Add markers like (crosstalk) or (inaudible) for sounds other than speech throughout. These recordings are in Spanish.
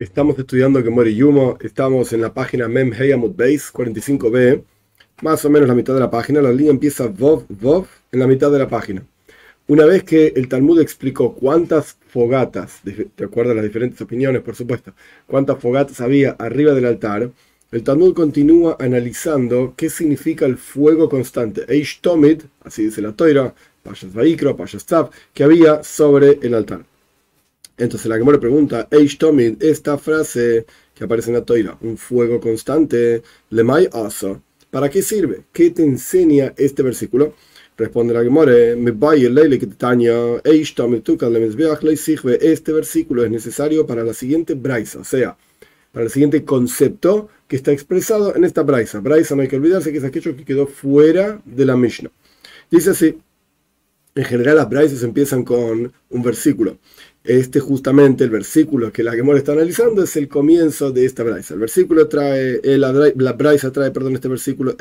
Estamos estudiando Gemore Yumo, estamos en la página Mem Heyamut Base 45b, más o menos la mitad de la página, la línea empieza Vov Vov en la mitad de la página. Una vez que el Talmud explicó cuántas fogatas, de acuerdo a las diferentes opiniones por supuesto, cuántas fogatas había arriba del altar, el Talmud continúa analizando qué significa el fuego constante, Eish Tomid, así dice la Toira, Pashas Vaikro, Pashas Tav, que había sobre el altar. Entonces la Gemora pregunta, Eish Tomid, esta frase que aparece en la toira, un fuego constante, Lemay Asa, ¿para qué sirve? ¿Qué te enseña este versículo? Responde la Gemora, este versículo es necesario para la siguiente braisa, o sea, para el siguiente concepto que está expresado en esta braisa. Braisa no hay que olvidarse que es aquello que quedó fuera de la Mishnah. Dice así, en general las braisas empiezan con un versículo. Este justamente el versículo que la Gemora está analizando es el comienzo de esta braisa. El versículo trae, la, la braisa trae, perdón, este versículo,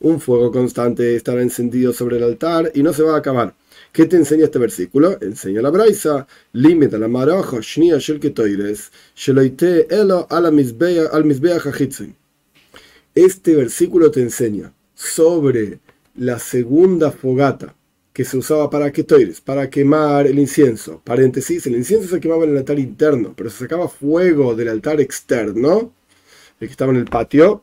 un fuego constante estará encendido sobre el altar y no se va a acabar. ¿Qué te enseña este versículo? Enseña la braisa, limita la shnia shel ketoires, Este versículo te enseña sobre la segunda fogata que se usaba para ketoires, para quemar el incienso. Paréntesis, el incienso se quemaba en el altar interno, pero se sacaba fuego del altar externo, el que estaba en el patio,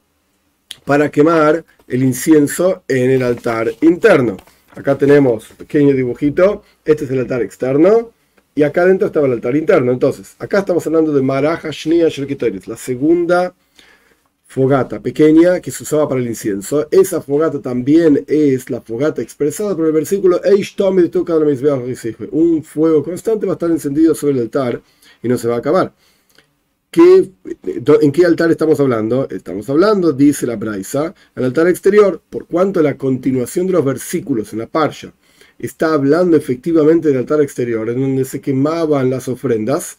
para quemar el incienso en el altar interno. Acá tenemos pequeño dibujito, este es el altar externo, y acá adentro estaba el altar interno. Entonces, acá estamos hablando de Maraja Shnia la segunda fogata pequeña que se usaba para el incienso. Esa fogata también es la fogata expresada por el versículo Un fuego constante va a estar encendido sobre el altar y no se va a acabar. ¿Qué, ¿En qué altar estamos hablando? Estamos hablando, dice la Braisa, el altar exterior, por cuanto la continuación de los versículos en la Parsha está hablando efectivamente del altar exterior, en donde se quemaban las ofrendas,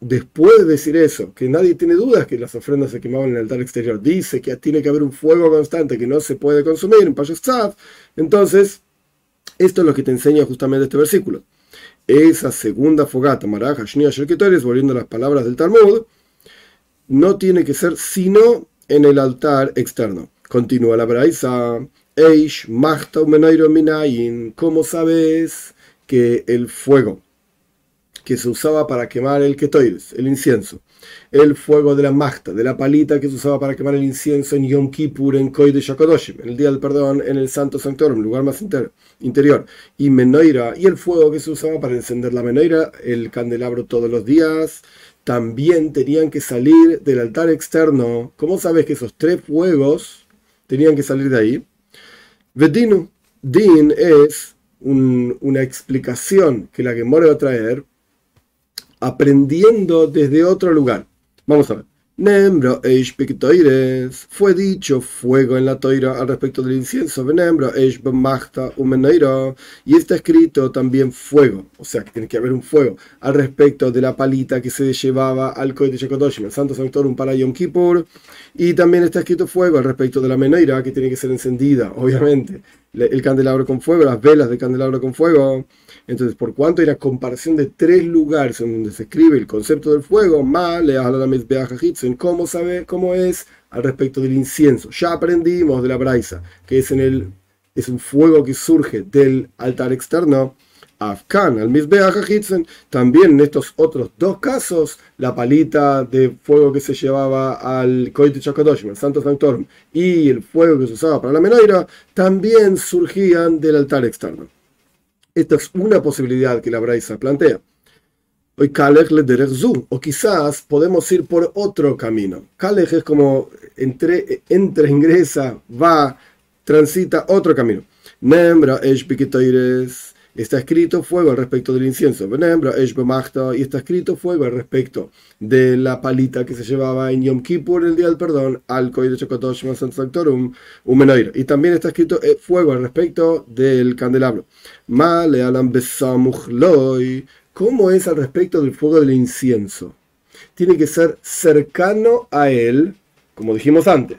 después de decir eso, que nadie tiene dudas que las ofrendas se quemaban en el altar exterior, dice que tiene que haber un fuego constante que no se puede consumir en Pashastzad, entonces esto es lo que te enseña justamente este versículo. Esa segunda fogata, Maraja, Shnia, volviendo a las palabras del Talmud, no tiene que ser sino en el altar externo. Continúa la Braisa, Eish, Machta, Minayin, ¿cómo sabes que el fuego que se usaba para quemar el ketoides, el incienso. El fuego de la magta, de la palita que se usaba para quemar el incienso en Yom Kippur, en Koi de Shakodoshim, en el día del perdón, en el Santo Sanctorum, el lugar más interior. Y Menoira, y el fuego que se usaba para encender la Menoira, el candelabro todos los días, también tenían que salir del altar externo. ¿Cómo sabes que esos tres fuegos tenían que salir de ahí? Vedinu, Din es una explicación que la que More va a traer aprendiendo desde otro lugar. Vamos a ver. Nembro. Fue dicho fuego en la toira al respecto del incienso. Nembro eish b'machta umenoira. Y está escrito también fuego. O sea que tiene que haber un fuego al respecto de la palita que se llevaba al de Shekodoshim, el Santo Sanctorum para Yom Kippur. Y también está escrito fuego al respecto de la menoira que tiene que ser encendida, obviamente. El candelabro con fuego, las velas del candelabro con fuego. Entonces, por cuanto hay una comparación de tres lugares en donde se escribe el concepto del fuego, en cómo sabe cómo es al respecto del incienso. Ya aprendimos de la braisa, que es en el es un fuego que surge del altar externo. Afkan, al también en estos otros dos casos, la palita de fuego que se llevaba al Koit Chakadoshim, el Santo Sanctorum, y el fuego que se usaba para la Menaira, también surgían del altar externo. Esta es una posibilidad que la Braisa plantea. O quizás podemos ir por otro camino. Kalech es como entre, entra, ingresa, va, transita otro camino. Nembra esh Está escrito fuego al respecto del incienso. Y está escrito fuego al respecto de la palita que se llevaba en Yom Kippur, el día del perdón, al de Chokotosh Sanctorum, Y también está escrito eh, fuego al respecto del candelabro. Alam ¿Cómo es al respecto del fuego del incienso? Tiene que ser cercano a él, como dijimos antes.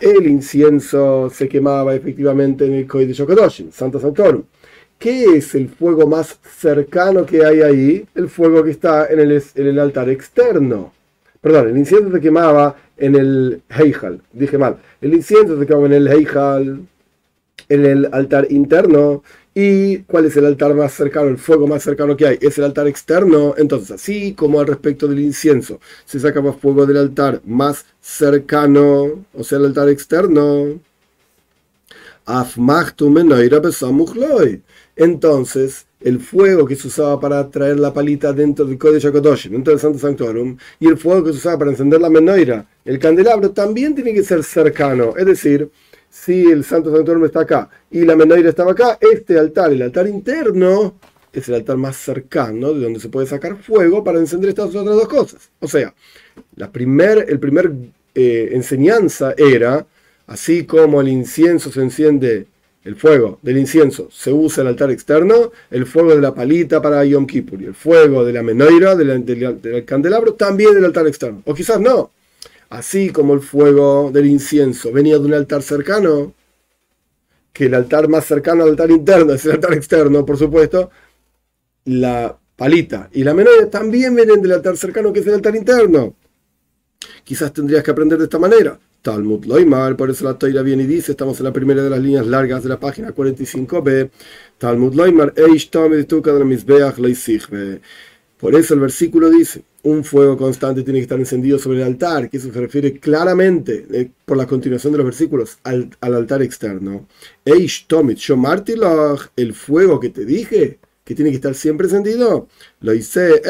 El incienso se quemaba efectivamente en el Koy de Shokodoshim, Santo Sanctorum ¿Qué es el fuego más cercano que hay ahí? El fuego que está en el, altar externo. Perdón, el incienso se quemaba en el Heijal. Dije mal. El incienso se quemaba en el Heijal, en el altar interno. ¿Y cuál es el altar más cercano, el fuego más cercano que hay? Es el altar externo. Entonces, así como al respecto del incienso, se saca más fuego del altar más cercano, o sea, el altar externo. Entonces, el fuego que se usaba para traer la palita dentro del Kodesh HaKadoshim, dentro del Santo Sanctorum, y el fuego que se usaba para encender la menoira, el candelabro, también tiene que ser cercano. Es decir, si el Santo Sanctorum está acá y la menoira estaba acá, este altar, el altar interno, es el altar más cercano de donde se puede sacar fuego para encender estas otras dos cosas. O sea, la primer, el primer eh, enseñanza era, así como el incienso se enciende el fuego del incienso se usa el altar externo, el fuego de la palita para Yom Kippur y el fuego de la menoira, del, del, candelabro, también del altar externo. O quizás no. Así como el fuego del incienso venía de un altar cercano, que el altar más cercano al altar interno es el altar externo, por supuesto, la palita y la menoira también vienen del altar cercano que es el altar interno. Quizás tendrías que aprender de esta manera. Talmud Loimar, por eso la Toira viene y dice, estamos en la primera de las líneas largas de la página 45b, Talmud Loimar, por eso el versículo dice, un fuego constante tiene que estar encendido sobre el altar, que se refiere claramente, eh, por la continuación de los versículos, al, altar externo. Eish Tomit el fuego que te dije, que tiene que estar siempre encendido, lo hice,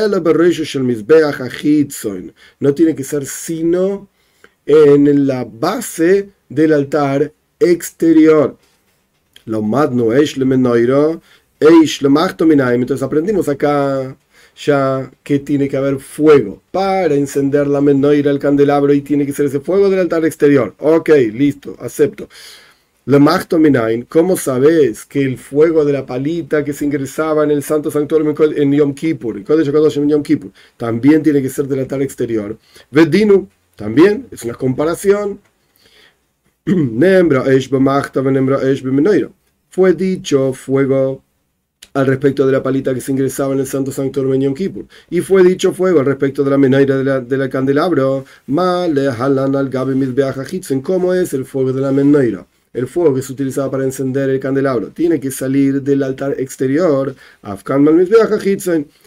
no tiene que ser sino en la base del altar exterior. Lo no es le menoiro, es lo Entonces aprendimos acá ya que tiene que haber fuego para encender la menoira, el candelabro, y tiene que ser ese fuego del altar exterior. Ok, listo, acepto. Lo minain, ¿cómo sabes que el fuego de la palita que se ingresaba en el santo santuario en Yom Kippur, en Yom Kippur, también tiene que ser del altar exterior? Vedinu, también es una comparación. (clears throat) Fue dicho fuego al respecto de la palita que se ingresaba en el Santo Sanctuario en Kippur. Y fue dicho fuego al respecto de la menaira de la, de candelabro. ¿Cómo es el fuego de la menaira? El fuego que se utilizaba para encender el candelabro tiene que salir del altar exterior.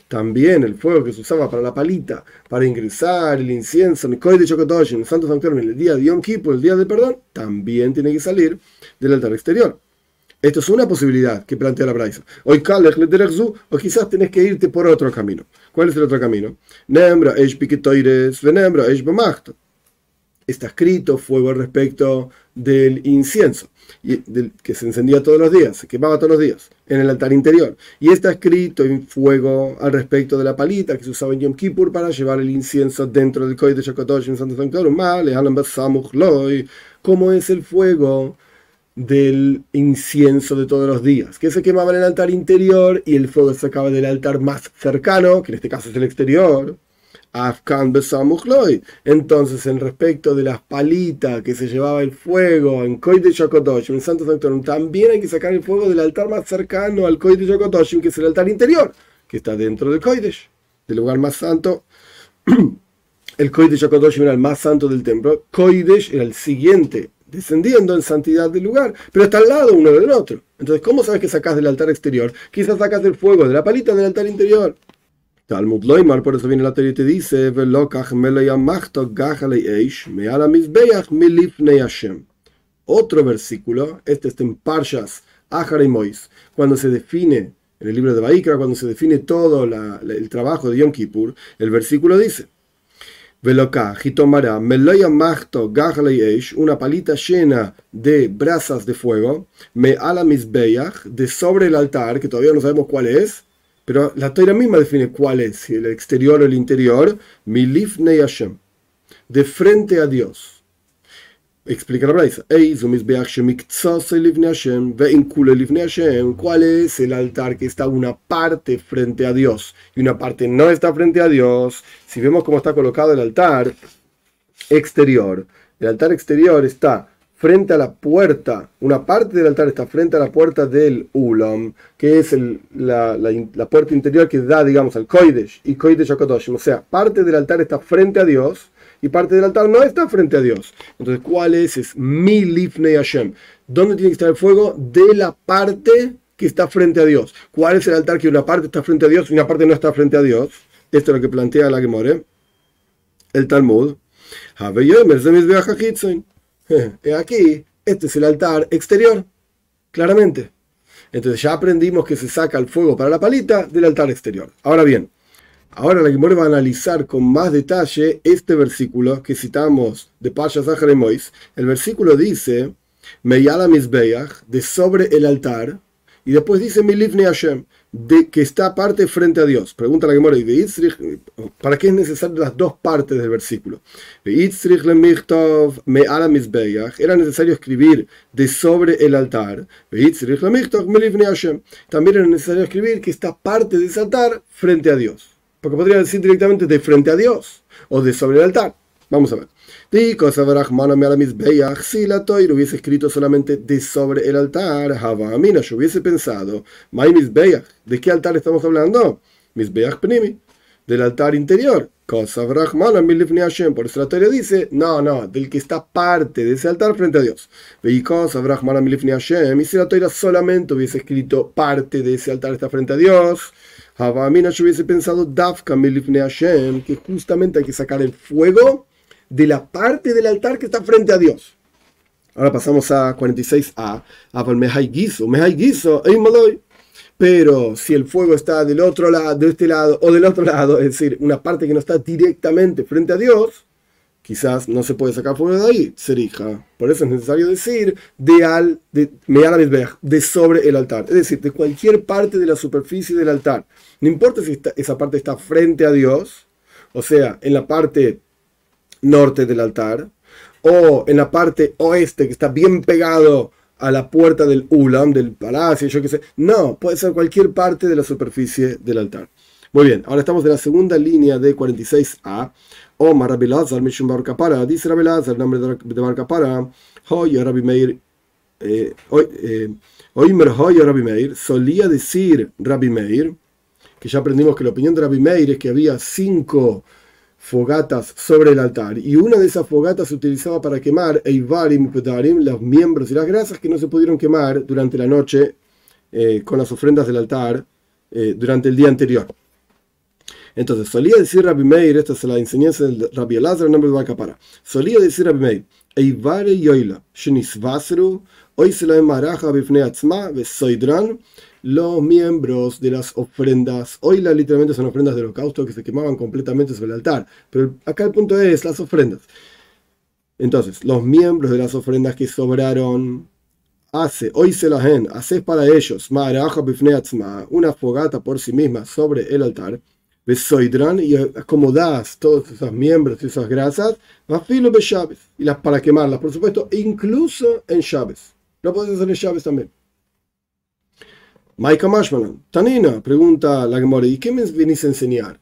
También el fuego que se usaba para la palita, para ingresar el incienso, el de Chokotosh, en el Santo en el día de Yom Kippur, el día de perdón, también tiene que salir del altar exterior. Esto es una posibilidad que plantea la Braisa. O quizás tenés que irte por otro camino. ¿Cuál es el otro camino? Está escrito fuego respecto del incienso que se encendía todos los días, se quemaba todos los días en el altar interior. Y está escrito en fuego al respecto de la palita que se usaba en Yom Kippur para llevar el incienso dentro del Koy de Shakotosh en Santo Sanctorum. ¿Cómo es el fuego del incienso de todos los días? Que se quemaba en el altar interior y el fuego se sacaba del altar más cercano, que en este caso es el exterior. Afkan Entonces, en respecto de las palitas que se llevaba el fuego en Koy de en Santo Sanctorum, también hay que sacar el fuego del altar más cercano al Koy de Shokotoshim, que es el altar interior, que está dentro del Koidesh, del lugar más santo. (clears throat) El Koy de Shokotoshim era el más santo del templo. Koidesh era el siguiente, descendiendo en santidad del lugar, pero está al lado uno del otro. Entonces, ¿cómo sabes que sacas del altar exterior? Quizás sacas del fuego de la palita del altar interior. Talmud Loimar, por eso viene la teoría y te dice, Otro versículo, este está en Parshas, Ahar Mois, cuando se define, en el libro de Baikra, cuando se define todo el trabajo de Yom Kippur, el versículo dice, una palita llena de brasas de fuego, me ala de sobre el altar, que todavía no sabemos cuál es, pero la Torah misma define cuál es, el exterior o el interior, milifnei Hashem, de frente a Dios. Explica la Braisa. ¿Cuál es el altar que está una parte frente a Dios y una parte no está frente a Dios? Si vemos cómo está colocado el altar exterior, el altar exterior está frente a la puerta, una parte del altar está frente a la puerta del Ulam, que es la, puerta interior que da, digamos, al Koidesh y Koidesh Akodoshim. O sea, parte del altar está frente a Dios y parte del altar no está frente a Dios. Entonces, ¿cuál es? Es mi Lifnei Hashem. ¿Dónde tiene que estar el fuego? De la parte que está frente a Dios. ¿Cuál es el altar que una parte está frente a Dios y una parte no está frente a Dios? Esto es lo que plantea la Gemore, el Talmud. (laughs) Aquí, este es el altar exterior, claramente. Entonces ya aprendimos que se saca el fuego para la palita del altar exterior. Ahora bien, ahora la Gemore va a analizar con más detalle este versículo que citamos de Pasha Mois. El versículo dice, Meyala Misbeach, de sobre el altar, y después dice Milifni Hashem, de que está aparte frente a Dios. Pregunta la Gemora, ¿para qué es necesario las dos partes del versículo? Era necesario escribir de sobre el altar. También era necesario escribir que está parte de ese altar frente a Dios. Porque podría decir directamente de frente a Dios o de sobre el altar. Vamos a ver. Si la toira hubiese escrito solamente de sobre el altar, Havamina, yo hubiese pensado, ¿de qué altar estamos hablando? Del altar interior. Por eso la Torah dice, no, no, del que está parte de ese altar frente a Dios. Y si la Torah solamente hubiese escrito parte de ese altar está frente a Dios, Havamina, yo hubiese pensado, Dafka Hashem, que justamente hay que sacar el fuego de la parte del altar que está frente a Dios. Ahora pasamos a 46a. Pero si el fuego está del otro lado, de este lado o del otro (laughs) lado, es decir, una parte que no está directamente frente a Dios, quizás no se puede sacar fuego de ahí, serija. Por eso es necesario decir de al, de, de sobre el altar. Es decir, de cualquier parte de la superficie del altar. No importa si esa parte está frente a Dios, o sea, en la parte norte del altar, o en la parte oeste que está bien pegado a la puerta del ulam, del palacio, yo qué sé. No, puede ser cualquier parte de la superficie del altar. Muy bien, ahora estamos en la segunda línea de 46a. Omar Rabbi Lazar, Mishum Bar Kapara, dice Rabbi el nombre de Bar Kapara, Hoy Rabbi Meir, eh, eh, Oimer Hoy Rabbi Meir, solía decir Rabbi Meir, que ya aprendimos que la opinión de Rabbi Meir es que había cinco fogatas sobre el altar. Y una de esas fogatas se utilizaba para quemar Eivarim Pedarim, los miembros y las grasas que no se pudieron quemar durante la noche eh, con las ofrendas del altar eh, durante el día anterior. Entonces, solía decir Rabbi Meir, esta es la enseñanza del Rabbi Elazar, el nombre de Bacapara. Solía decir Rabbi Meir, Eivare Yoila, Shenisvasru, Hoy se la emaraja bifne atzma, los miembros de las ofrendas. Hoy la literalmente son ofrendas de holocausto que se quemaban completamente sobre el altar. Pero acá el punto es las ofrendas. Entonces, los miembros de las ofrendas que sobraron, hace, hoy se las en, haces para ellos, una fogata por sí misma sobre el altar, besoidran y acomodas todos esos miembros y esas grasas, y las para quemarlas, por supuesto, incluso en llaves. Lo puedes hacer en llaves también. Maika Mashmanan, Tanina, pregunta la Gemora, ¿y qué me venís a enseñar?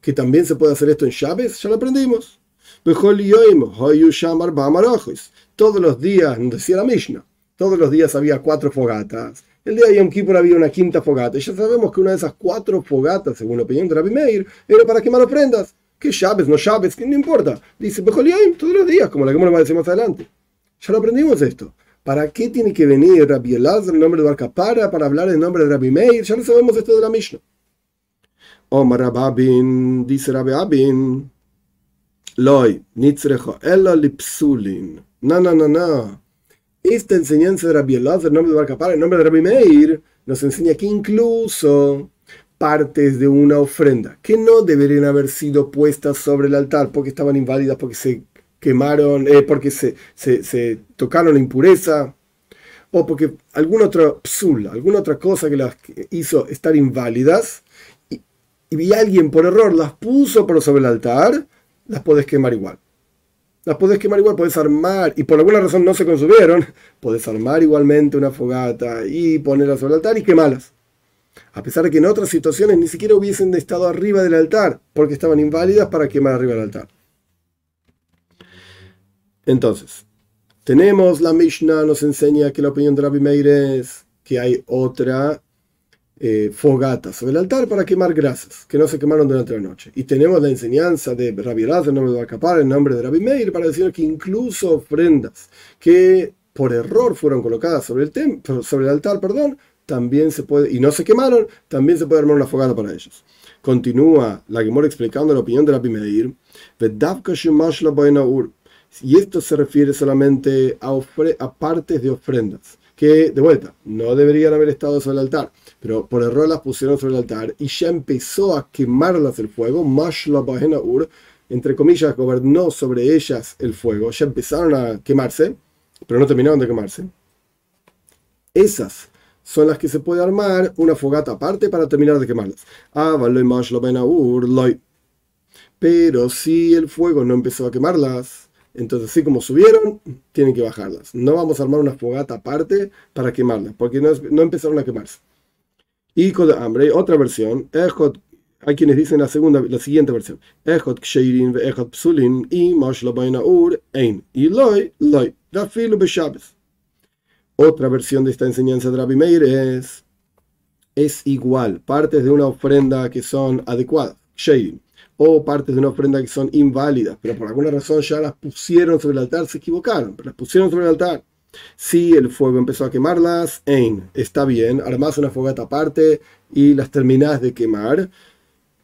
¿Que también se puede hacer esto en llaves? Ya lo aprendimos. Todos los días, decía la Mishnah, todos los días había cuatro fogatas. El día de Yom Kippur había una quinta fogata. Y ya sabemos que una de esas cuatro fogatas, según la opinión de Rabbi Meir, era para quemar ofrendas. ¿Qué llaves? No llaves, que no importa. Dice, todos los días, como la Gemora va a decir más adelante. Ya lo aprendimos esto. ¿Para qué tiene que venir Rabbi Elazar en nombre de Barcapara para hablar en nombre de Rabbi Meir? Ya no sabemos esto de la Mishnah. Omar Rababin, dice Rabbi Abin, Loi, Nitzrejo, Elo Lipsulin. No, no, no, no. Esta enseñanza de Rabbi Elazar en nombre de Barcapara, en nombre de Rabbi Meir, nos enseña que incluso partes de una ofrenda que no deberían haber sido puestas sobre el altar porque estaban inválidas, porque se quemaron, eh, porque se, se, tocaron la impureza, o porque alguna otra psul, alguna otra cosa que las hizo estar inválidas, y, y alguien por error las puso por sobre el altar, las podés quemar igual. Las podés quemar igual, podés armar, y por alguna razón no se consumieron, (laughs) podés armar igualmente una fogata y ponerlas sobre el altar y quemarlas. A pesar de que en otras situaciones ni siquiera hubiesen estado arriba del altar, porque estaban inválidas para quemar arriba del altar. Entonces, Tenemos la Mishnah, nos enseña que la opinión de Rabbi Meir es que hay otra eh, fogata sobre el altar para quemar grasas que no se quemaron durante la noche. Y tenemos la enseñanza de Rabbi Raz, en nombre de Acapar, en nombre de Rabbi Meir, para decir que incluso ofrendas que por error fueron colocadas sobre el, sobre el altar, perdón, también se puede, y no se quemaron, también se puede armar una fogata para ellos. Continúa la Gemora explicando la opinión de Rabbi Meir. Y esto se refiere solamente a, partes de ofrendas que, de vuelta, no deberían haber estado sobre el altar, pero por error las pusieron sobre el altar y ya empezó a quemarlas el fuego, ur, entre comillas, gobernó sobre ellas el fuego, ya empezaron a quemarse, pero no terminaron de quemarse. Esas son las que se puede armar una fogata aparte para terminar de quemarlas. Ah, pero si el fuego no empezó a quemarlas, entonces, así como subieron, tienen que bajarlas. No vamos a armar una fogata aparte para quemarlas, porque no, empezaron a quemarse. Y con hambre, otra versión, hay quienes dicen la segunda, la siguiente versión. y ur ein. Y loy, loy. Otra versión de esta enseñanza de Rabbi Meir es, es igual, partes de una ofrenda que son adecuadas, o partes de una ofrenda que son inválidas, pero por alguna razón ya las pusieron sobre el altar, se equivocaron, pero las pusieron sobre el altar. Si el fuego empezó a quemarlas, en está bien, armás una fogata aparte y las terminás de quemar,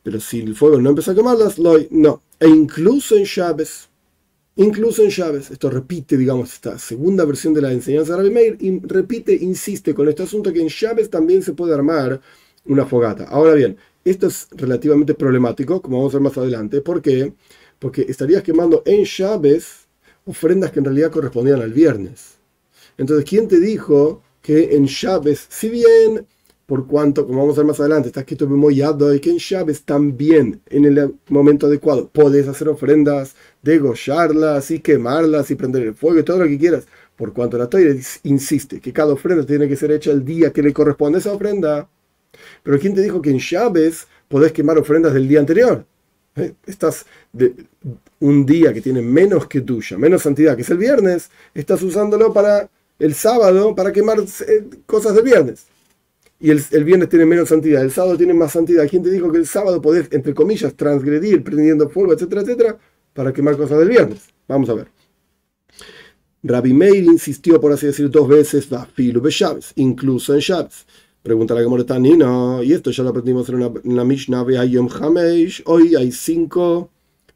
pero si el fuego no empezó a quemarlas, no. E incluso en llaves, incluso en llaves, esto repite, digamos, esta segunda versión de la enseñanza de Rabbi Meir, y repite, insiste con este asunto que en llaves también se puede armar una fogata. Ahora bien, esto es relativamente problemático, como vamos a ver más adelante. ¿Por qué? Porque estarías quemando en llaves ofrendas que en realidad correspondían al viernes. Entonces, ¿quién te dijo que en llaves, si bien, por cuanto, como vamos a ver más adelante, está escrito mollado y que en llaves también, en el momento adecuado, puedes hacer ofrendas, degollarlas y quemarlas y prender el fuego y todo lo que quieras? Por cuanto la Torah insiste que cada ofrenda tiene que ser hecha el día que le corresponde esa ofrenda, pero ¿quién te dijo que en llaves podés quemar ofrendas del día anterior? ¿Eh? Estás de un día que tiene menos que tuya, menos santidad, que es el viernes, estás usándolo para el sábado para quemar eh, cosas del viernes. Y el, el, viernes tiene menos santidad, el sábado tiene más santidad. ¿Quién te dijo que el sábado podés, entre comillas, transgredir, prendiendo fuego, etcétera, etcétera, para quemar cosas del viernes? Vamos a ver. Rabbi Meir insistió, por así decir, dos veces, incluso en Shabbos. Pregunta la Gemora no, y esto ya lo aprendimos en, la Mishnah Yom Hamesh. Hoy hay cinco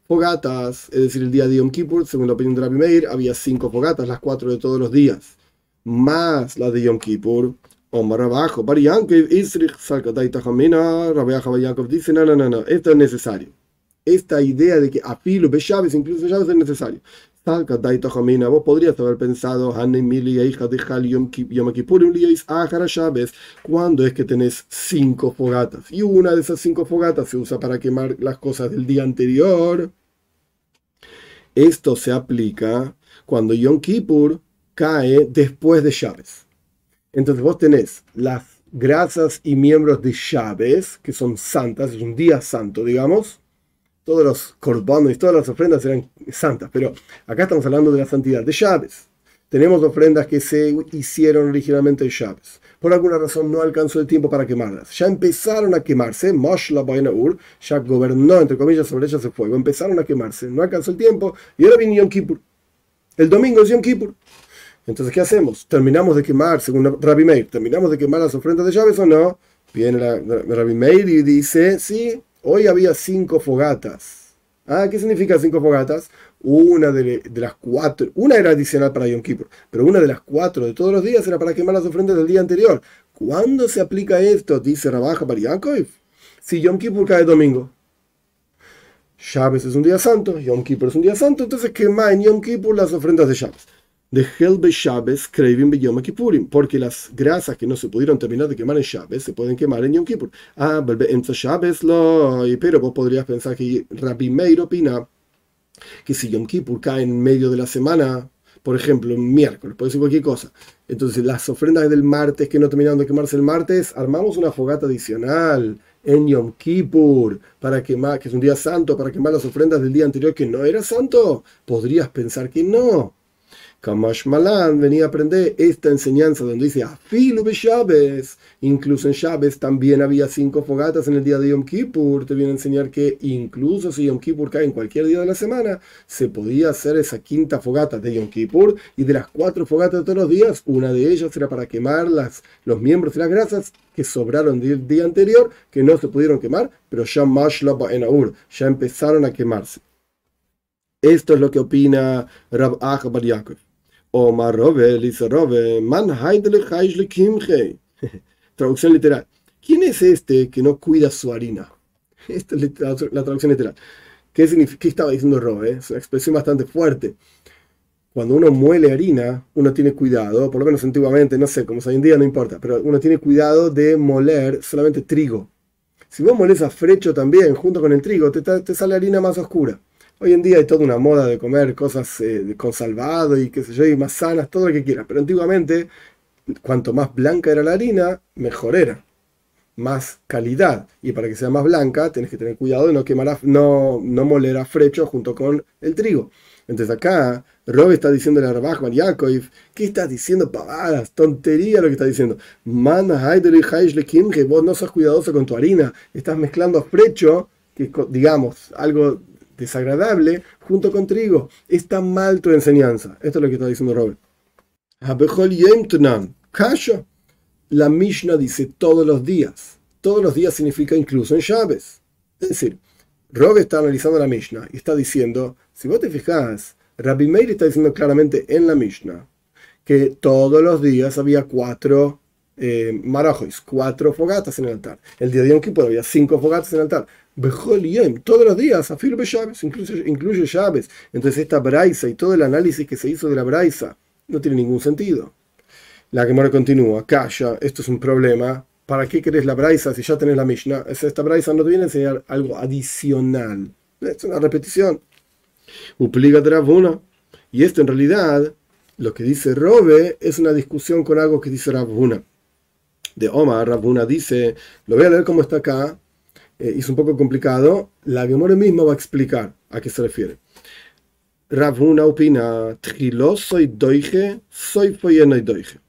fogatas, es decir, el día de Yom Kippur, según la opinión de Rabbi Meir, había cinco fogatas, las cuatro de todos los días, más la de Yom Kippur. Omar abajo, Isrich, dice, no, no, no, no, esto es necesario. Esta idea de que afilo, Beshaves, incluso Beshaves es necesario. Vos podrías haber pensado, cuando es que tenés cinco fogatas? Y una de esas cinco fogatas se usa para quemar las cosas del día anterior. Esto se aplica cuando Yom Kippur cae después de Shabes. Entonces vos tenés las grasas y miembros de Shabes, que son santas, es un día santo, digamos, todos los corbanos y todas las ofrendas eran santas, pero acá estamos hablando de la santidad de llaves. Tenemos ofrendas que se hicieron originalmente en llaves. Por alguna razón no alcanzó el tiempo para quemarlas. Ya empezaron a quemarse. Moshla Ur ya gobernó, entre comillas, sobre ellas el fuego. Empezaron a quemarse. No alcanzó el tiempo. Y ahora viene Yom Kippur. El domingo es Yom Kippur. Entonces, ¿qué hacemos? ¿Terminamos de quemar, según Rabbi Meir, terminamos de quemar las ofrendas de llaves o no? Viene la, Rabbi Meir y dice, sí, Hoy había cinco fogatas. Ah, ¿qué significa cinco fogatas? Una de, las cuatro, una era adicional para Yom Kippur, pero una de las cuatro de todos los días era para quemar las ofrendas del día anterior. ¿Cuándo se aplica esto? Dice Rabaja para Yaakov. Si Yom Kippur cae domingo. Chávez es un día santo, Yom Kippur es un día santo, entonces quema en Yom Kippur las ofrendas de Chávez de Helbe Shabbos Krevin Yom Kippurim, porque las grasas que no se pudieron terminar de quemar en Shabbos se pueden quemar en Yom Kippur. Ah, en Shabbos lo. Pero vos podrías pensar que Rabbi Meir opina que si Yom Kippur cae en medio de la semana, por ejemplo, un miércoles, puede ser cualquier cosa. Entonces, las ofrendas del martes que no terminaron de quemarse el martes, armamos una fogata adicional en Yom Kippur para quemar, que es un día santo, para quemar las ofrendas del día anterior que no era santo. Podrías pensar que no Kamash Malan venía a aprender esta enseñanza donde dice Afilu Shabes. Incluso en Shabes también había cinco fogatas en el día de Yom Kippur. Te viene a enseñar que incluso si Yom Kippur cae en cualquier día de la semana, se podía hacer esa quinta fogata de Yom Kippur. Y de las cuatro fogatas de todos los días, una de ellas era para quemar las, los miembros y las grasas que sobraron del día anterior, que no se pudieron quemar, pero ya en ya empezaron a quemarse. Esto es lo que opina Rab Bar Yaakov. Omar Rove, dice Rove, man. (laughs) Traducción literal. ¿Quién es este que no cuida su harina? (laughs) Esta es la traducción literal. ¿Qué, significa, estaba diciendo Rove? Es una expresión bastante fuerte. Cuando uno muele harina, uno tiene cuidado, por lo menos antiguamente, no sé, como es hoy en día, no importa, pero uno tiene cuidado de moler solamente trigo. Si vos moles a frecho también, junto con el trigo, te, te sale harina más oscura. Hoy en día hay toda una moda de comer cosas eh, con salvado y qué sé yo, y más sanas, todo lo que quieras. Pero antiguamente, cuanto más blanca era la harina, mejor era. Más calidad. Y para que sea más blanca, tenés que tener cuidado de no quemar, no, no moler a frecho junto con el trigo. Entonces acá, Rob está diciendo a Rabach Yaakov, ¿qué estás diciendo pavadas? Tontería lo que está diciendo. Mana que vos no sos cuidadoso con tu harina, estás mezclando frecho, que digamos, algo desagradable junto con trigo. Está mal tu enseñanza. Esto es lo que está diciendo Robert. La Mishnah dice todos los días. Todos los días significa incluso en llaves. Es decir, Robert está analizando la Mishnah y está diciendo, si vos te fijas, Rabbi Meir está diciendo claramente en la Mishnah que todos los días había cuatro eh, cuatro fogatas en el altar. El día de Yom Kippur había cinco fogatas en el altar todos los días, afirme Bellaves, incluye, incluye llaves. Entonces esta braisa y todo el análisis que se hizo de la braisa no tiene ningún sentido. La Gemora continúa, calla, esto es un problema. ¿Para qué querés la braisa si ya tenés la Mishnah? Esta braisa no te viene a enseñar algo adicional. Es una repetición. Upliga Ravuna. Y esto en realidad, lo que dice Robe es una discusión con algo que dice Ravuna. De Omar, Ravuna dice, lo voy a leer como está acá, eh, es un poco complicado, la Gemora misma va a explicar a qué se refiere. Ravuna opina, soy doige, soy y doige.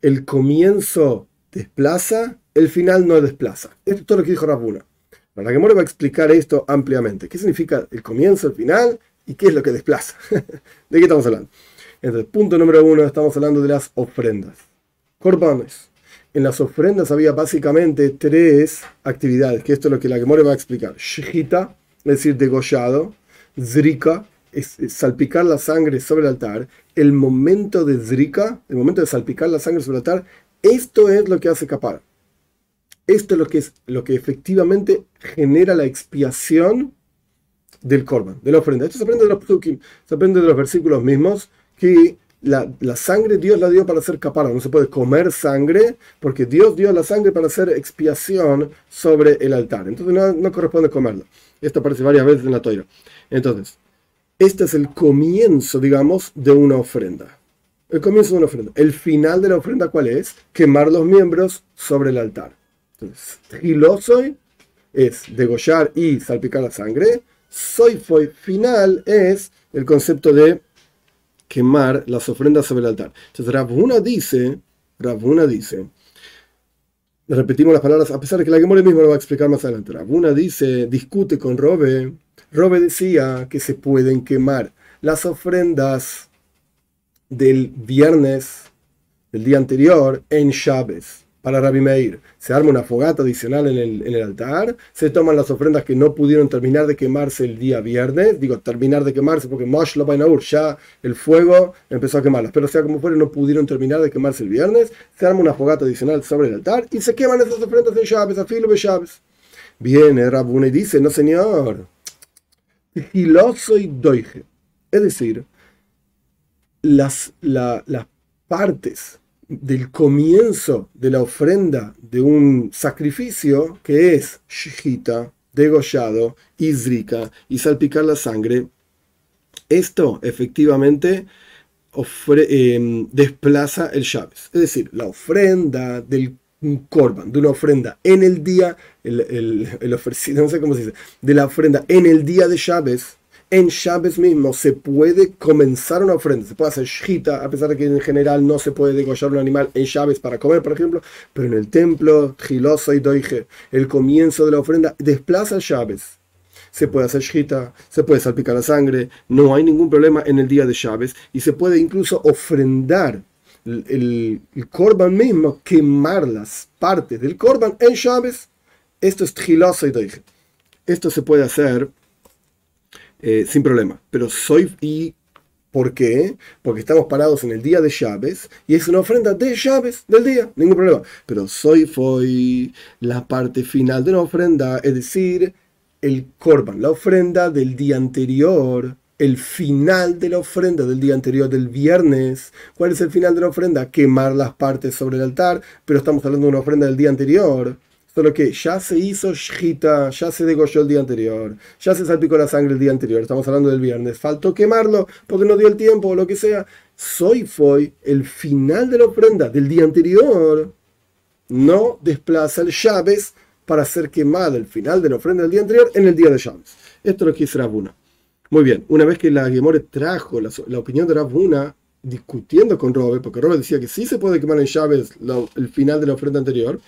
El comienzo desplaza, el final no desplaza. Esto es todo lo que dijo Ravuna. La Gemora va a explicar esto ampliamente. ¿Qué significa el comienzo, el final y qué es lo que desplaza? (laughs) ¿De qué estamos hablando? Entonces, punto número uno, estamos hablando de las ofrendas. Corbanes en las ofrendas había básicamente tres actividades, que esto es lo que la Gemore va a explicar. Shihita, es decir, degollado. Zrika, es, salpicar la sangre sobre el altar. El momento de Zrika, el momento de salpicar la sangre sobre el altar, esto es lo que hace capar. Esto es lo que, es, lo que efectivamente genera la expiación del korban, de la ofrenda. Esto se aprende de los se aprende de los versículos mismos que la, sangre Dios la dio para hacer capara, no se puede comer sangre porque Dios dio la sangre para hacer expiación sobre el altar. Entonces no, corresponde comerla. Esto aparece varias veces en la toira. Entonces, este es el comienzo, digamos, de una ofrenda. El comienzo de una ofrenda. El final de la ofrenda, ¿cuál es? Quemar los miembros sobre el altar. Entonces, soy es degollar y salpicar la sangre. Soy final es el concepto de quemar las ofrendas sobre el altar. Entonces Ravuna dice, Ravuna dice, repetimos las palabras, a pesar de que la Gemora mismo lo va a explicar más adelante. Ravuna dice, discute con Robe. Robe decía que se pueden quemar las ofrendas del viernes, del día anterior, en Chávez para Rabbi Meir. Se arma una fogata adicional en el, altar, se toman las ofrendas que no pudieron terminar de quemarse el día viernes, digo terminar de quemarse porque Mosh ya el fuego empezó a quemarlas, pero sea como fuera, no pudieron terminar de quemarse el viernes, se arma una fogata adicional sobre el altar y se queman esas ofrendas en Shabes, a filo de Shabes. Viene Rabune y dice, no señor, giloso y doige. Es decir, las, las partes del comienzo de la ofrenda de un sacrificio que es shihita, degollado, izrika y salpicar la sangre, esto efectivamente em, desplaza el Shabes. Es decir, la ofrenda del korban, de una ofrenda en el día, el, ofrecido, no sé cómo se dice, de la ofrenda en el día de Shabes, en Shabes mismo se puede comenzar una ofrenda, se puede hacer shita, a pesar de que en general no se puede degollar un animal en Shabes para comer, por ejemplo, pero en el templo, Giloso y Doige, el comienzo de la ofrenda desplaza Shabes. Se puede hacer shita, se puede salpicar la sangre, no hay ningún problema en el día de Shabes y se puede incluso ofrendar el, el, mismo, quemar las partes del korban en Shabes. Esto es Giloso y Doige. Esto se puede hacer eh, sin problema. Pero soy y ¿Por qué? Porque estamos parados en el día de llaves y es una ofrenda de llaves del día, ningún problema. Pero soy fue la parte final de la ofrenda, es decir, el korban, la ofrenda del día anterior, el final de la ofrenda del día anterior del viernes. ¿Cuál es el final de la ofrenda? Quemar las partes sobre el altar, pero estamos hablando de una ofrenda del día anterior. Solo que ya se hizo shita, ya se degolló el día anterior, ya se salpicó la sangre el día anterior, estamos hablando del viernes, faltó quemarlo porque no dio el tiempo o lo que sea. Soy fue el final de la ofrenda del día anterior, no desplaza el llaves para ser quemado el final de la ofrenda del día anterior en el día de llaves. Esto es lo que dice Rabuna. Muy bien, una vez que la Gemore trajo la, opinión de Rabuna, discutiendo con Robe, porque Robe decía que sí se puede quemar en llaves el final de la ofrenda anterior,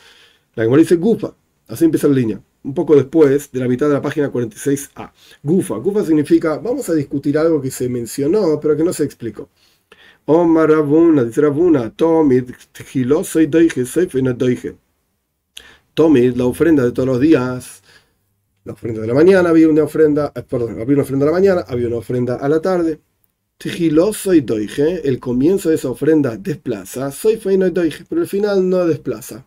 la Gemara dice Gufa, así empieza la línea, un poco después de la mitad de la página 46a. Gufa, Gufa significa, vamos a discutir algo que se mencionó, pero que no se explicó. Omar Rabuna, dice Rabuna, Tomid, soy doige, soy doige. Tomid, la ofrenda de todos los días, la ofrenda de la mañana, había una ofrenda, eh, perdón, había una ofrenda a la mañana, había una ofrenda a la tarde. soy doige, el comienzo de esa ofrenda desplaza, soy feino doige, pero el final no desplaza.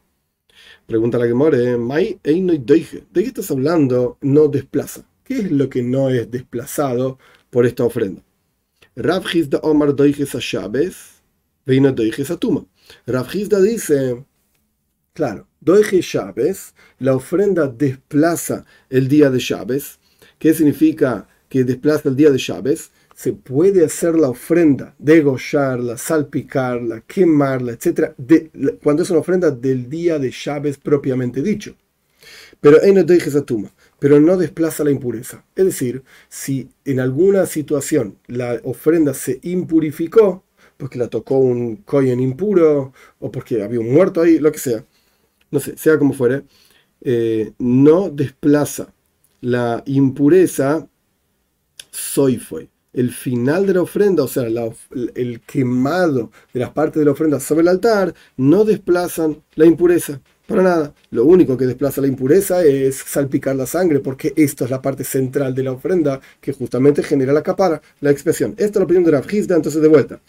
Pregunta la que more, ¿de qué estás hablando? No desplaza. ¿Qué es lo que no es desplazado por esta ofrenda? Rav Omar doijes a Shabes, veino doijes a Tuma. Rav dice, claro, doige Shabes, la ofrenda desplaza el día de Shabes. ¿Qué significa que desplaza el día de Shabes? Se puede hacer la ofrenda, degollarla, salpicarla, quemarla, etc. cuando es una ofrenda del día de llaves propiamente dicho. Pero pero no desplaza la impureza. Es decir, si en alguna situación la ofrenda se impurificó, porque la tocó un cohen impuro, o porque había un muerto ahí, lo que sea, no sé, sea como fuere, eh, no desplaza la impureza soy fue el final de la ofrenda, o sea, el quemado de las partes de la ofrenda sobre el altar, no desplazan la impureza. Para nada. Lo único que desplaza la impureza es salpicar la sangre, porque esto es la parte central de la ofrenda que justamente genera la capara, la expresión. Esta es la opinión de Rav entonces de vuelta.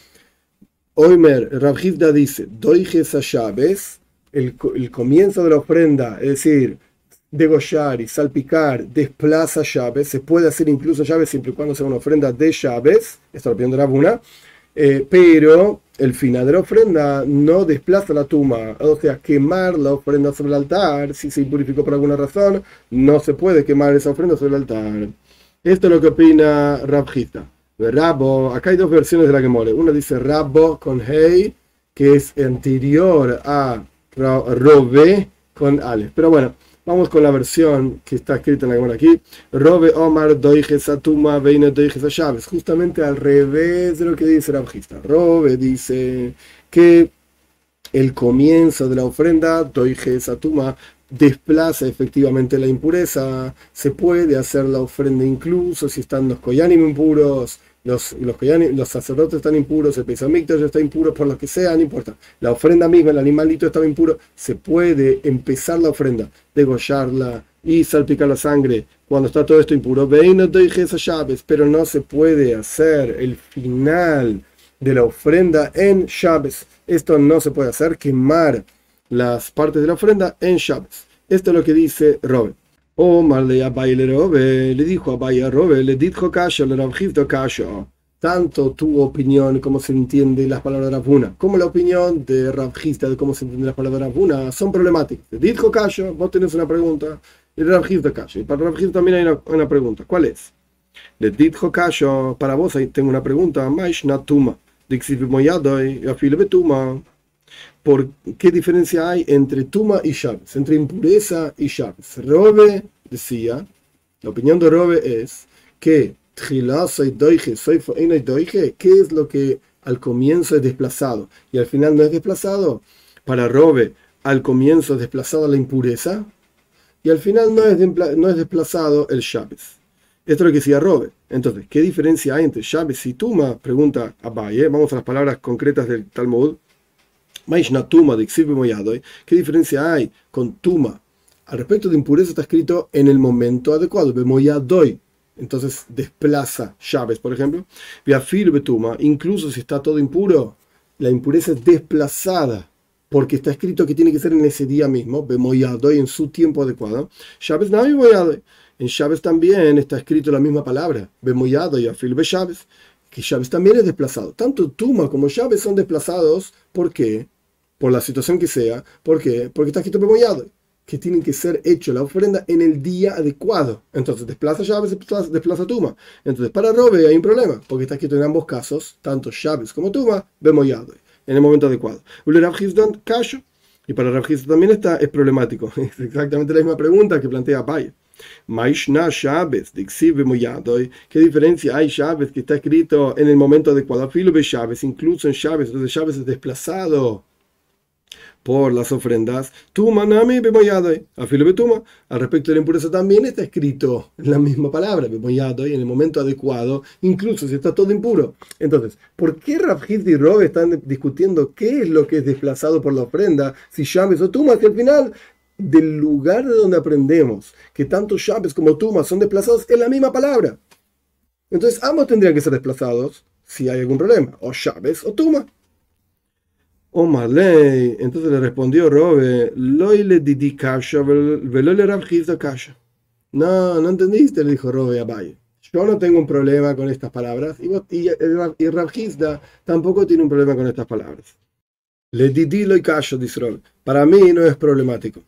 Oimer, Rav dice, doy a llaves, el, el comienzo de la ofrenda, es decir, degollar y salpicar desplaza llaves, se puede hacer incluso llaves siempre y cuando sea una ofrenda de llaves, esto lo pidiendo Rabuna, eh, pero el final de la ofrenda no desplaza la tumba, o sea, quemar la ofrenda sobre el altar, si se impurificó por alguna razón, no se puede quemar esa ofrenda sobre el altar. Esto es lo que opina Rabjita. Rabo, acá hay dos versiones de la que mole. Una dice Rabo con Hey, que es anterior a Robe con Ale. Pero bueno, Vamos con la versión que está escrita en la Gemara aquí. Robe Omar doijes atuma veine doijes a. Justamente al revés de lo que dice Rabjista. Robe dice que el comienzo de la ofrenda doijes atuma desplaza efectivamente la impureza. Se puede hacer la ofrenda incluso si están los koyanim impuros los, los, los sacerdotes están impuros, el ya está impuro, por lo que sea, no importa. La ofrenda misma, el animalito estaba impuro, se puede empezar la ofrenda, degollarla y salpicar la sangre cuando está todo esto impuro. llaves, pero no se puede hacer el final de la ofrenda en llaves. Esto no se puede hacer, quemar las partes de la ofrenda en llaves. Esto es lo que dice Robert. Omar le le le dijo a Baya Robe, le dijo Kasha, le Rabjivto Kasha. Tanto tu opinión, cómo se entiende las palabras de Rabuna, como la opinión de Rabjista de cómo se entienden las palabras de Rabuna, son problemáticas. Le dijo Kasha, vos tenés una pregunta, y Rabjivto Kasha. Y para Rabjivto también hay una, una, pregunta. ¿Cuál es? Le dijo Kasha, para vos ahí tengo una pregunta. Maish Natuma. Dixi Moyadoy, Afile Betuma. ¿Por qué diferencia hay entre Tuma y Shabbos? Entre impureza y Shabbos. Robe decía, la opinión de Robe es que soy doige, soy doige, ¿qué es lo que al comienzo es desplazado y al final no es desplazado? Para Robe, al comienzo es desplazado la impureza y al final no es, no es desplazado el Shabbos. Esto es lo que decía Robe. Entonces, ¿qué diferencia hay entre Shabbos y Tuma? Pregunta Abaye. Vamos a las palabras concretas del Talmud. Tuma de ¿Qué diferencia hay con Tuma? Al respecto de impureza está escrito en el momento adecuado. Bemoyadoy. Entonces desplaza Shabbos, por ejemplo. Betuma. Incluso si está todo impuro, la impureza es desplazada porque está escrito que tiene que ser en ese día mismo, Bemoyadoy, en su tiempo adecuado. Bemoyadoy. En Chávez también está escrito la misma palabra, Bemoyado y Afil Chávez, que Chávez también es desplazado. Tanto Tuma como Chávez son desplazados, ¿por qué? Por la situación que sea. ¿Por qué? Porque está escrito Bemoyado, que tienen que ser hecho la ofrenda en el día adecuado. Entonces, desplaza Chávez, desplaza, desplaza Tuma. Entonces, para Robe hay un problema, porque está escrito en ambos casos, tanto Chávez como Tuma, Bemoyado, en el momento adecuado. Y para Rav también está, es problemático. (laughs) Es exactamente la misma pregunta que plantea Paya. Maishna Shabes, ¿Qué diferencia hay Shabes que está escrito en el momento adecuado? Filo de Shabes, incluso en Shabes, entonces Shabes es desplazado por las ofrendas. Tuma nami bemoyadoy, afilo betuma. Al respecto de la impureza también está escrito en la misma palabra, bemoyadoy, en el momento adecuado, incluso si está todo impuro. Entonces, ¿por qué Rafhid y Rob están discutiendo qué es lo que es desplazado por la ofrenda? Si Shabes o Tuma, que al final del lugar de donde aprendemos que tanto Shabes como Tuma son desplazados es la misma palabra. Entonces ambos tendrían que ser desplazados si hay algún problema, o Shabes o Tuma. O Malay, entonces le respondió Robe, le didi kasha, le kasha. No, no entendiste, le dijo Robe a Baye. Yo no tengo un problema con estas palabras y, y, y tampoco tiene un problema con estas palabras. Le didi lo kasha, dice Robe. Para mí no es problemático.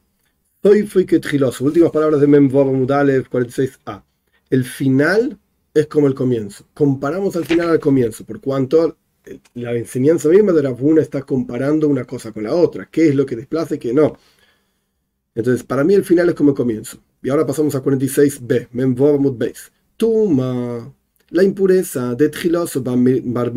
Últimas palabras de Memvov Mudalev 46a. El final es como el comienzo. Comparamos al final al comienzo, por cuanto la enseñanza misma de Ravuna está comparando una cosa con la otra. ¿Qué es lo que desplaza y qué no? Entonces, para mí el final es como el comienzo. Y ahora pasamos a 46b, Memvov Mudbeis. Tuma, la impureza de Tchilos Bar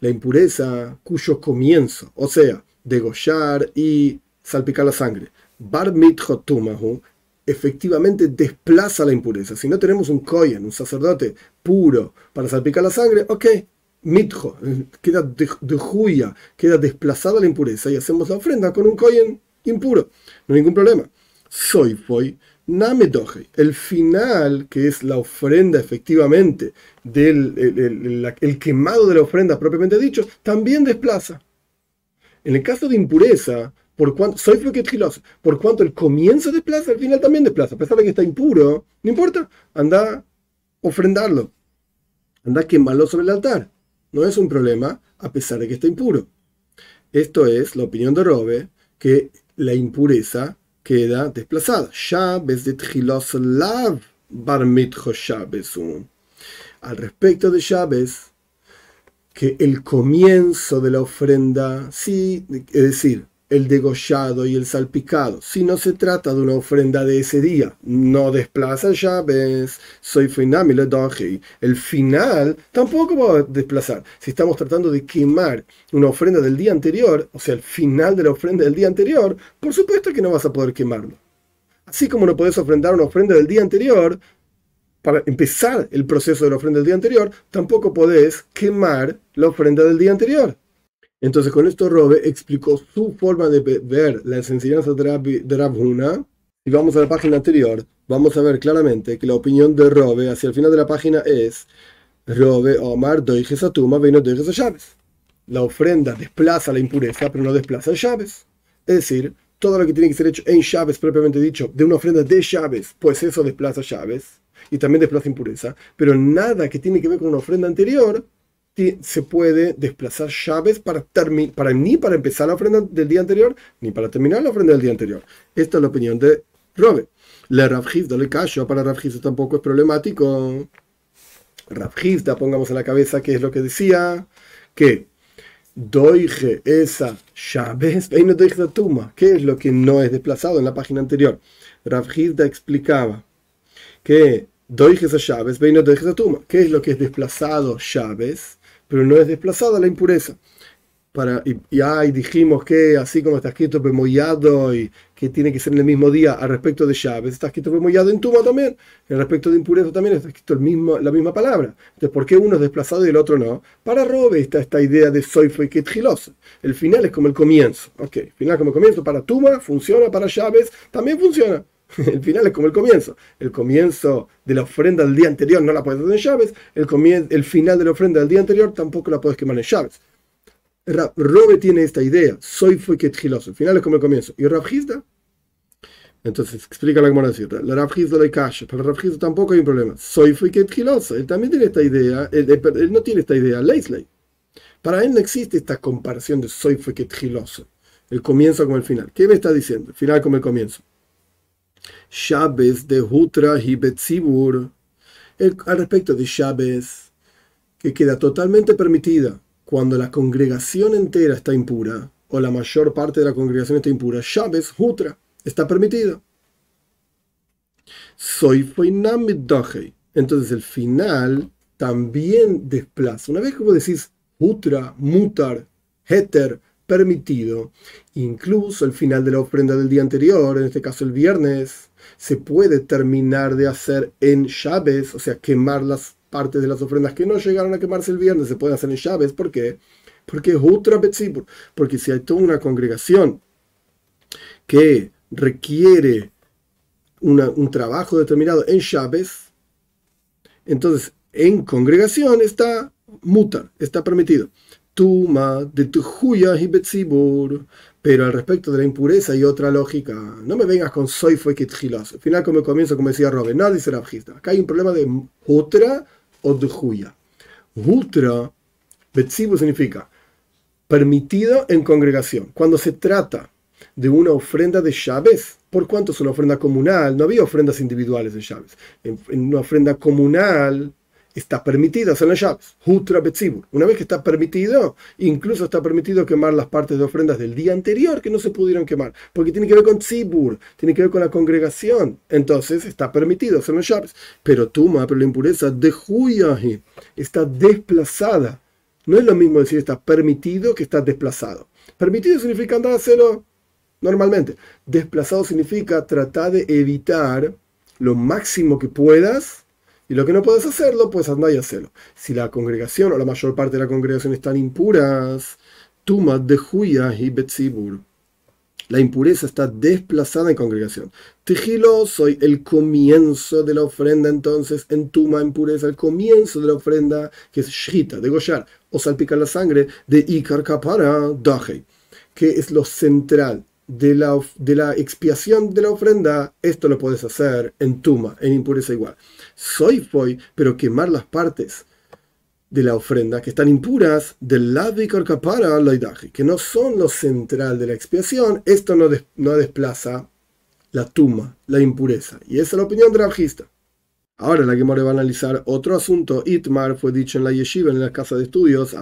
la impureza cuyo comienzo, o sea, degollar y salpicar la sangre. Bar mitjotumahu efectivamente desplaza la impureza. Si no tenemos un kohen, un sacerdote puro para salpicar la sangre, ok, mitjo, queda de, de queda desplazada la impureza y hacemos la ofrenda con un kohen impuro. No hay ningún problema. Soy fue namedoje. El final, que es la ofrenda efectivamente, del el quemado de la ofrenda propiamente dicho, también desplaza. En el caso de impureza, por cuanto, soy por cuanto el comienzo desplaza, el final también desplaza, a pesar de que está impuro, no importa, anda a ofrendarlo, anda a quemarlo sobre el altar. No es un problema, a pesar de que está impuro. Esto es la opinión de Robe, que la impureza queda desplazada. de bar Al respecto de Shabes, que el comienzo de la ofrenda, sí, es decir, el degollado y el salpicado. Si no se trata de una ofrenda de ese día, no desplaza llaves, soy finamile El final tampoco va a desplazar. Si estamos tratando de quemar una ofrenda del día anterior, o sea, el final de la ofrenda del día anterior, por supuesto que no vas a poder quemarlo. Así como no puedes ofrendar una ofrenda del día anterior, para empezar el proceso de la ofrenda del día anterior, tampoco podés quemar la ofrenda del día anterior. Entonces, con esto Robe explicó su forma de ver las enseñanzas de Rabhuna. Y vamos a la página anterior, vamos a ver claramente que la opinión de Robe hacia el final de la página es Robe Omar Doijes Atuma Veno Doijes Llaves. La ofrenda desplaza la impureza, pero no desplaza llaves. Es decir, todo lo que tiene que ser hecho en llaves, propiamente dicho, de una ofrenda de llaves, pues eso desplaza llaves y también desplaza impureza. Pero nada que tiene que ver con una ofrenda anterior se puede desplazar llaves para, para ni para empezar la ofrenda del día anterior, ni para terminar la ofrenda del día anterior. Esta es la opinión de Robe. Le Rafgizda le callo, para Rafgizda tampoco es problemático. Rafgizda, pongamos en la cabeza qué es lo que decía, que doige esa llaves, no doige tuma, ¿qué es lo que no es desplazado en la página anterior? Rafgizda explicaba que Doijes a llaves, veino doijes a tuma. ¿Qué es lo que es desplazado llaves? Pero no es desplazada la impureza. Para, y, y dijimos que así como está escrito bemollado y que tiene que ser en el mismo día al respecto de llaves, está escrito bemollado en tuma también, en respecto de impureza también está escrito el mismo, la misma palabra. Entonces, ¿por qué uno es desplazado y el otro no? Para Robe está esta idea de soy fue que El final es como el comienzo. Ok, final como el comienzo para tuma funciona, para llaves también funciona. (laughs) El final es como el comienzo. El comienzo de la ofrenda del día anterior no la puedes hacer en llaves. El, el final de la ofrenda del día anterior tampoco la puedes quemar en llaves. Robe tiene esta idea. Soy fue que El final es como el comienzo. ¿Y Rabjizda? Entonces explica la que decir. La Rabjizda de Kasha. Para Rabjizda tampoco hay un problema. Soy fue que Él también tiene esta idea. Él, no tiene esta idea. Leisley. Para él no existe esta comparación de soy fue que El comienzo como el final. ¿Qué me está diciendo? El final como el comienzo. Shabes de Hutra y Betzibur, al respecto de Shabes, que queda totalmente permitida cuando la congregación entera está impura, o la mayor parte de la congregación está impura, Shabes, Hutra, está permitido. Soy Entonces el final también desplaza. Una vez que vos decís Hutra, Mutar, Heter, permitido, incluso el final de la ofrenda del día anterior, en este caso el viernes, se puede terminar de hacer en llaves, o sea, quemar las partes de las ofrendas que no llegaron a quemarse el viernes, se puede hacer en llaves. ¿Por qué? Porque porque si hay toda una congregación que requiere un trabajo determinado en llaves, entonces en congregación está mutar, está permitido. Tuma de tujuya y betzibur. Pero al respecto de la impureza y otra lógica, no me vengas con soy fue que Al final, como comienzo, como decía Robin, no dice Rabjista. Acá hay un problema de Hutra o de Juya. Hutra, Betsibu significa permitido en congregación. Cuando se trata de una ofrenda de llaves, por cuanto es una ofrenda comunal, no había ofrendas individuales de llaves. en una ofrenda comunal está permitido hacer las llaves. Una vez que está permitido, incluso está permitido quemar las partes de ofrendas del día anterior que no se pudieron quemar, porque tiene que ver con Tzibur, tiene que ver con la congregación. Entonces está permitido hacer las llaves. Pero Tuma, pero la impureza de Huyahi está desplazada. No es lo mismo decir está permitido que está desplazado. Permitido significa andar a hacerlo normalmente. Desplazado significa tratar de evitar lo máximo que puedas y lo que no puedes hacerlo, pues andar y hacerlo. Si la congregación o la mayor parte de la congregación están impuras, Tumat de Huya y Betzibur. La impureza está desplazada en congregación. Tejilo, soy el comienzo de la ofrenda, entonces en Tuma impureza, el comienzo de la ofrenda, que es Shita, de Goyar, o salpicar la sangre, de Ikar Kapara, Daje, que es lo central de la, de la expiación de la ofrenda, esto lo puedes hacer en Tuma, en impureza igual. Soy fue, pero quemar las partes de la ofrenda que están impuras del lado y capara que no son lo central de la expiación, esto no, no desplaza la tuma, la impureza. Y esa es la opinión del Rabjista. Ahora la que va a analizar otro asunto. Itmar fue dicho en la yeshiva, en la casa de estudios,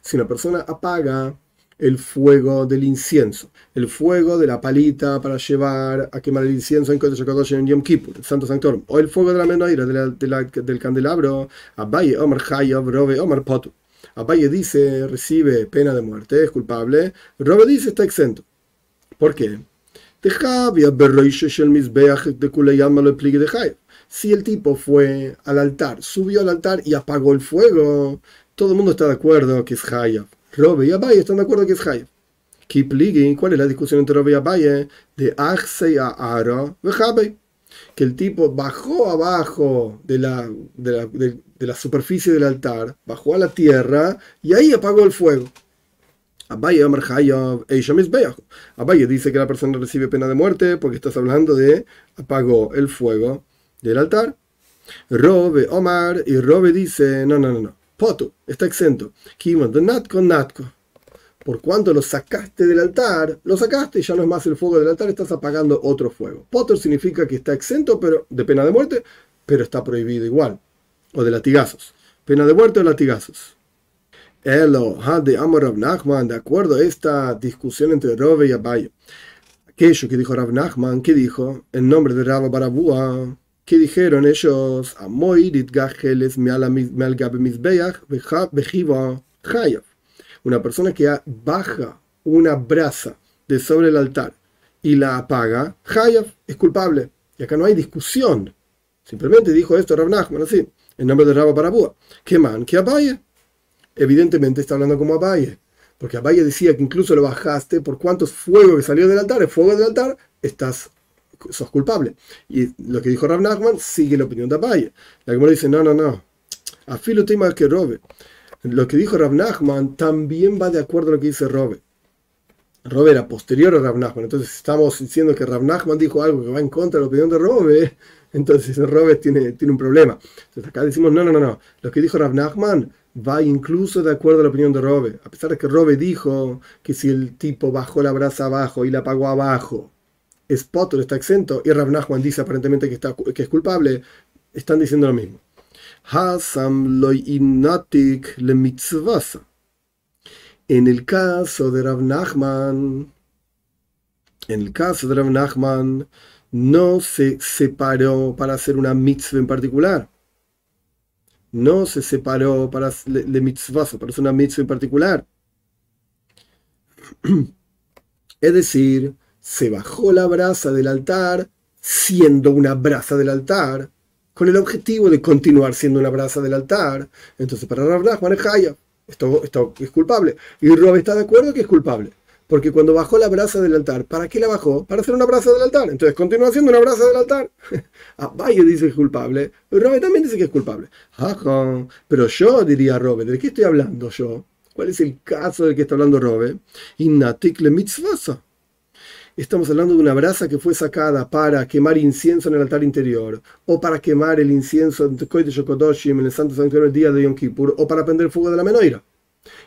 si una persona apaga el fuego del incienso, el fuego de la palita para llevar a quemar el incienso en Kodesh en Yom Kippur, el Santo Sanctorum, o el fuego de la menoira del candelabro, Abaye Omar Hayav Robe Omar Potu. Abaye dice, recibe pena de muerte, es culpable, Robe dice, está exento. ¿Por qué? Si el tipo fue al altar, subió al altar y apagó el fuego, todo el mundo está de acuerdo que es Hayab. Robe y Abaye están de acuerdo que es Hayab. ¿cuál es la discusión entre Robe y Abaye? De Achsei a Aro Que el tipo bajó abajo de la, superficie del altar, bajó a la tierra y ahí apagó el fuego. Abaye Abaye dice que la persona recibe pena de muerte porque estás hablando de apagó el fuego del altar. Robe Omar y Robe dice, no, no, no, no. Poto, está exento. de Natko. Por cuanto lo sacaste del altar, lo sacaste y ya no es más el fuego del altar, estás apagando otro fuego. Potter significa que está exento pero de pena de muerte, pero está prohibido igual. O de latigazos. Pena de muerte o latigazos. Elo, de Amor Rav Nachman, de acuerdo a esta discusión entre Robe y Abaye. Aquello que dijo Rav Nachman, que dijo, en nombre de Rav Barabúa, ¿Qué dijeron ellos? Una persona que baja una brasa de sobre el altar y la apaga, Hayav es culpable. Y acá no hay discusión. Simplemente dijo esto Rav Nachman así, en nombre de Rabba Parabúa. ¿Qué man? ¿Qué Abaye? Evidentemente está hablando como Abaye. Porque Abaye decía que incluso lo bajaste por cuántos fuego que salió del altar, el fuego del altar, estás sos culpable. Y lo que dijo Rav Nachman sigue la opinión de Abaye. La Gemara dice, no, no, no. Afilo tema que robe. Lo que dijo Rav Nachman también va de acuerdo a lo que dice Robe. Robe era posterior a Rav Nachman. Entonces estamos diciendo que Rav Nachman dijo algo que va en contra de la opinión de Robe. (laughs) Entonces Robe tiene, tiene un problema. Entonces acá decimos, no, no, no, no. Lo que dijo Rav Nachman va incluso de acuerdo a la opinión de Robe. A pesar de que Robe dijo que si el tipo bajó la brasa abajo y la apagó abajo, es está exento, y Rav Nachman dice aparentemente que, está, que es culpable, están diciendo lo mismo. En el caso de Rav Nachman, en el caso de Rav Nachman, no se separó para hacer una mitzvah en particular. No se separó para le, mitzvah, para hacer una mitzvah en particular. (clears throat) Es decir, se bajó la brasa del altar siendo una brasa del altar, con el objetivo de continuar siendo una brasa del altar. Entonces, para Rav Nachman es Esto, esto es culpable. Y Rob está de acuerdo que es culpable. Porque cuando bajó la brasa del altar, ¿para qué la bajó? Para hacer una brasa del altar. Entonces continúa siendo una brasa del altar. (laughs) Abaye dice que es culpable. Robe también dice que es culpable. Pero yo diría Robe, ¿de qué estoy hablando yo? ¿Cuál es el caso del que está hablando Robe? Innatik le mitzvasa. Estamos hablando de una brasa que fue sacada para quemar incienso en el altar interior, o para quemar el incienso en el Santo Santuario el día de Yom Kippur, o para prender fuego de la menorá.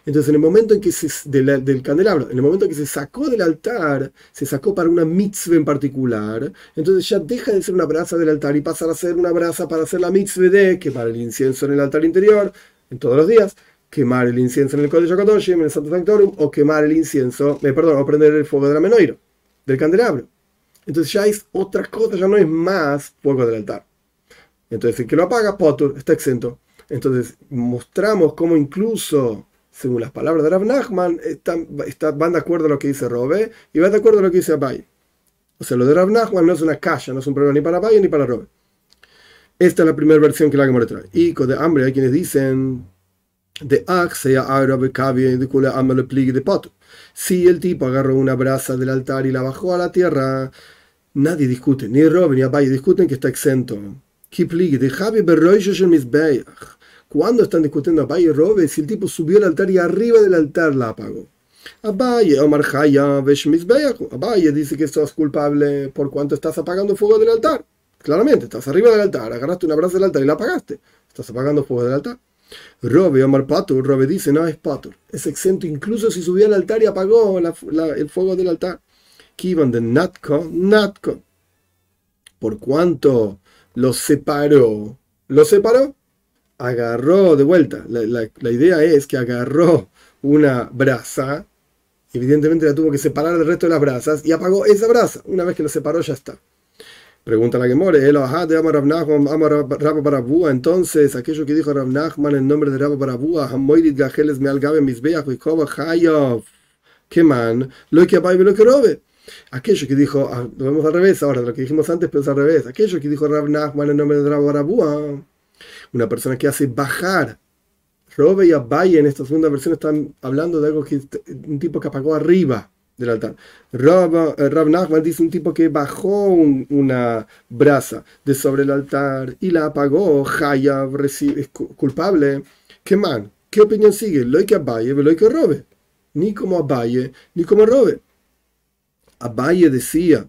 Entonces, en el momento en que se, del, candelabro, en el momento en que se sacó del altar, se sacó para una mitzvah en particular, entonces ya deja de ser una brasa del altar y pasa a ser una brasa para hacer la mitzvah de quemar el incienso en el altar interior, en todos los días, quemar el incienso en el Kodesh en el Santo Sanctorum, o quemar el incienso, eh, perdón, o prender el fuego de la menorá del candelabro. Entonces ya es otra cosa, ya no es más fuego del altar. Entonces el que lo apaga, Potter, está exento. Entonces mostramos cómo incluso, según las palabras de Rav Nachman, están, van de acuerdo a lo que dice Robe y van de acuerdo a lo que dice Abaye. O sea, lo de Rav Nachman no es una caja, no es un problema ni para Abaye ni para Robe. Esta es la primera versión que la Gemara trae. Y con de hambre hay quienes dicen de de Potter. Si el tipo agarró una brasa del altar y la bajó a la tierra, nadie discute, ni Robin ni Abaye discuten que está exento. ¿Cuándo están discutiendo Abaye y Robin si el tipo subió al altar y arriba del altar la apagó? Abaye, Omar Abaye dice que estás culpable por cuanto estás apagando fuego del altar. Claramente, estás arriba del altar, agarraste una brasa del altar y la apagaste. Estás apagando fuego del altar. Robe, Omar Patur, Robe dice, no, es Patur, es exento incluso si subió al altar y apagó el fuego del altar. Kivan de Natko, Natko. Por cuanto lo separó, lo separó, agarró de vuelta. La, idea es que agarró una brasa, evidentemente la tuvo que separar del resto de las brasas y apagó esa brasa. Una vez que lo separó ya está. Pregunta la Gemore, entonces aquello que dijo Rav Nachman en nombre de Rav Barabúa, Hamoidit Gajeles Mealgabe Misbeach Vikoba Hayov, man lo que apague lo que robe. Aquello que dijo, ah, lo vemos al revés ahora, lo que dijimos antes, pero es al revés. Aquello que dijo Rav Nachman en nombre de Rav Barabúa, una persona que hace bajar. Robe y Abaye en esta segunda versión están hablando de algo que un tipo que apagó arriba del altar. Rab, eh, Nachman dice un tipo que bajó una brasa de sobre el altar y la apagó. Hayab es culpable. ¿Qué man? ¿Qué opinión sigue? Lo que Abaye, lo que robe. Ni como Abaye, ni como robe. Abaye decía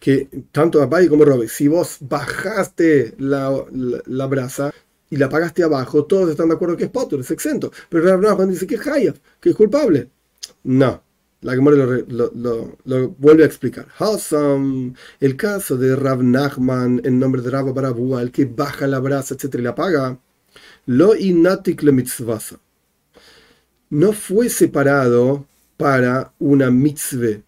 que tanto Abaye como robe, si vos bajaste la, la, brasa, y la apagaste abajo, todos están de acuerdo que es potter, es exento. Pero Rab Nachman dice que es que es culpable. No, la Gemara lo, vuelve a explicar. el caso de Rav Nachman en nombre de Rav Barabúa, el que baja la brasa, etc. y la apaga, lo inatik le mitzvasa. No fue separado para una mitzvah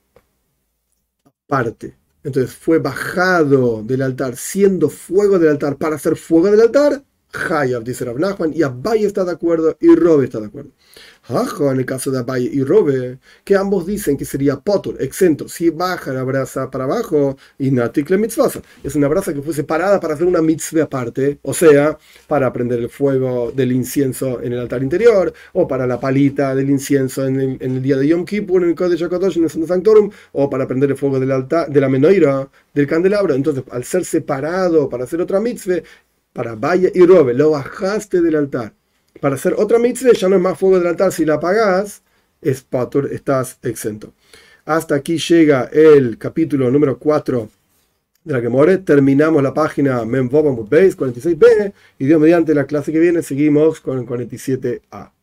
aparte. entonces fue bajado del altar, siendo fuego del altar para hacer fuego del altar, Hayab, dice Rav Nachman, y Abaye está de acuerdo y Robe está de acuerdo. Ajo, en el caso de Abaye y Robe, que ambos dicen que sería potur, exento, si baja la brasa para abajo, y natikle mitzvah. Es una brasa que fue separada para hacer una mitzvah aparte, o sea, para prender el fuego del incienso en el altar interior, o para la palita del incienso en el, día de Yom Kippur, en el Kodesh HaKadosh, en el Sanctorum, o para prender el fuego del altar, de la menoira, del candelabro. Entonces, al ser separado para hacer otra mitzvah, para vaya y robe, lo bajaste del altar. Para hacer otra mitzvah ya no es más fuego del altar, si la apagas, es estás exento. Hasta aquí llega el capítulo número 4 de la que more. Terminamos la página Memvobamut Base 46b y Dios mediante la clase que viene seguimos con el 47a.